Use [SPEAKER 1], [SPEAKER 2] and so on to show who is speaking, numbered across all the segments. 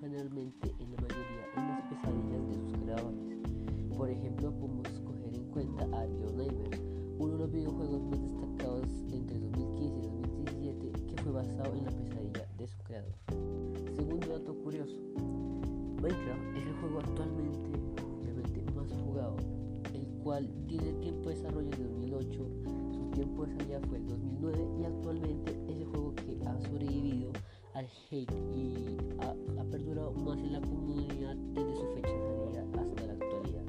[SPEAKER 1] generalmente en la mayoría en las pesadillas de sus creadores. Por ejemplo, podemos coger en cuenta a Your Neighbor, uno de los videojuegos más destacados entre 2015 y 2017 que fue basado en la pesadilla de su creador. Segundo dato curioso, Minecraft es el juego actualmente más jugado, el cual tiene tiempo de desarrollo de 2008, su tiempo de salida fue el 2009 y actualmente es el juego que ha sobrevivido al hate y ha, perdurado más en la comunidad desde su fecha de salida hasta la actualidad.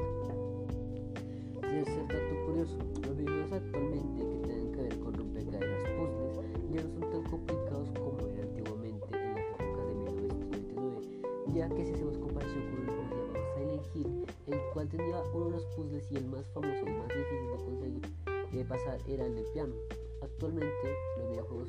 [SPEAKER 1] Tercer dato curioso, los videos actualmente que tengan que ver con rompecabezas puzzles ya no son tan complicados como eran antiguamente en las épocas de 1999, ya que si hacemos comparación con el juego llamado Silent Hill, el cual tenía uno de los puzzles y el más famoso y más difícil de conseguir de pasar era el del piano. Actualmente los videojuegos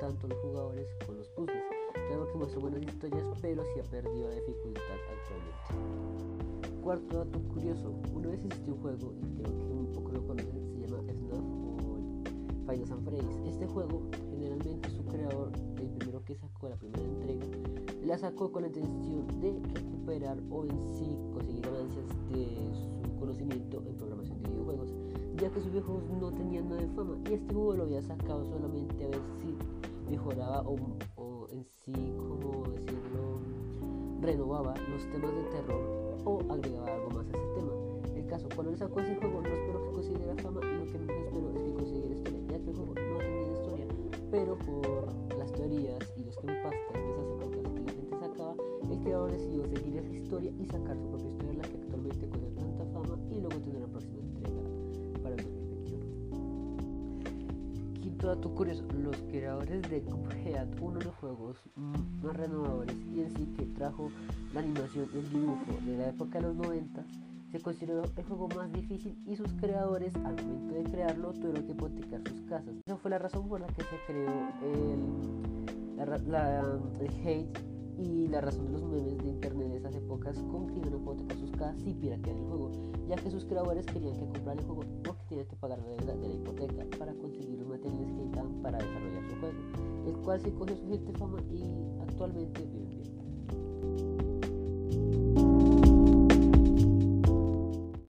[SPEAKER 1] tanto los jugadores con los puzzles, claro que muestra buenas historias pero sí ha perdido la dificultad actualmente. Cuarto dato curioso, una vez existió un juego, y creo que un poco lo conocen, se llama Snuff o Final Fantasy. Este juego, generalmente su creador, el primero que sacó la primera entrega, la sacó con la intención de recuperar o en sí conseguir ganancias de su conocimiento en programación de videojuegos ya que sus viejos no tenían nada de fama. Y este juego lo había sacado solamente a ver si mejoraba o, en sí, como decirlo, renovaba los temas de terror o agregaba algo más a ese tema. El caso, cuando él sacó ese juego, no espero que consiguiera fama. Y lo que menos espero es que consiguiera historia, ya que el juego no tenía historia, pero por las teorías y los pastan de esas épocas que la gente sacaba, el creador decidió seguir esa historia y sacar su propia dato curioso, los creadores de Cuphead, uno de los juegos más renovadores y en sí que trajo la animación y el dibujo de la época de los 90, se consideró el juego más difícil y sus creadores al momento de crearlo tuvieron que hipotecar sus casas. Esa fue la razón por la que se creó el, el hate y la razón de los memes de internet de esas épocas con que iban a hipotecar sus casas y piratear el juego, ya que sus creadores querían que comprar el juego porque tenían que pagar la deuda de la hipoteca para conseguir los materiales para desarrollar su juego, el cual se cogió suficiente fama y actualmente vive bien.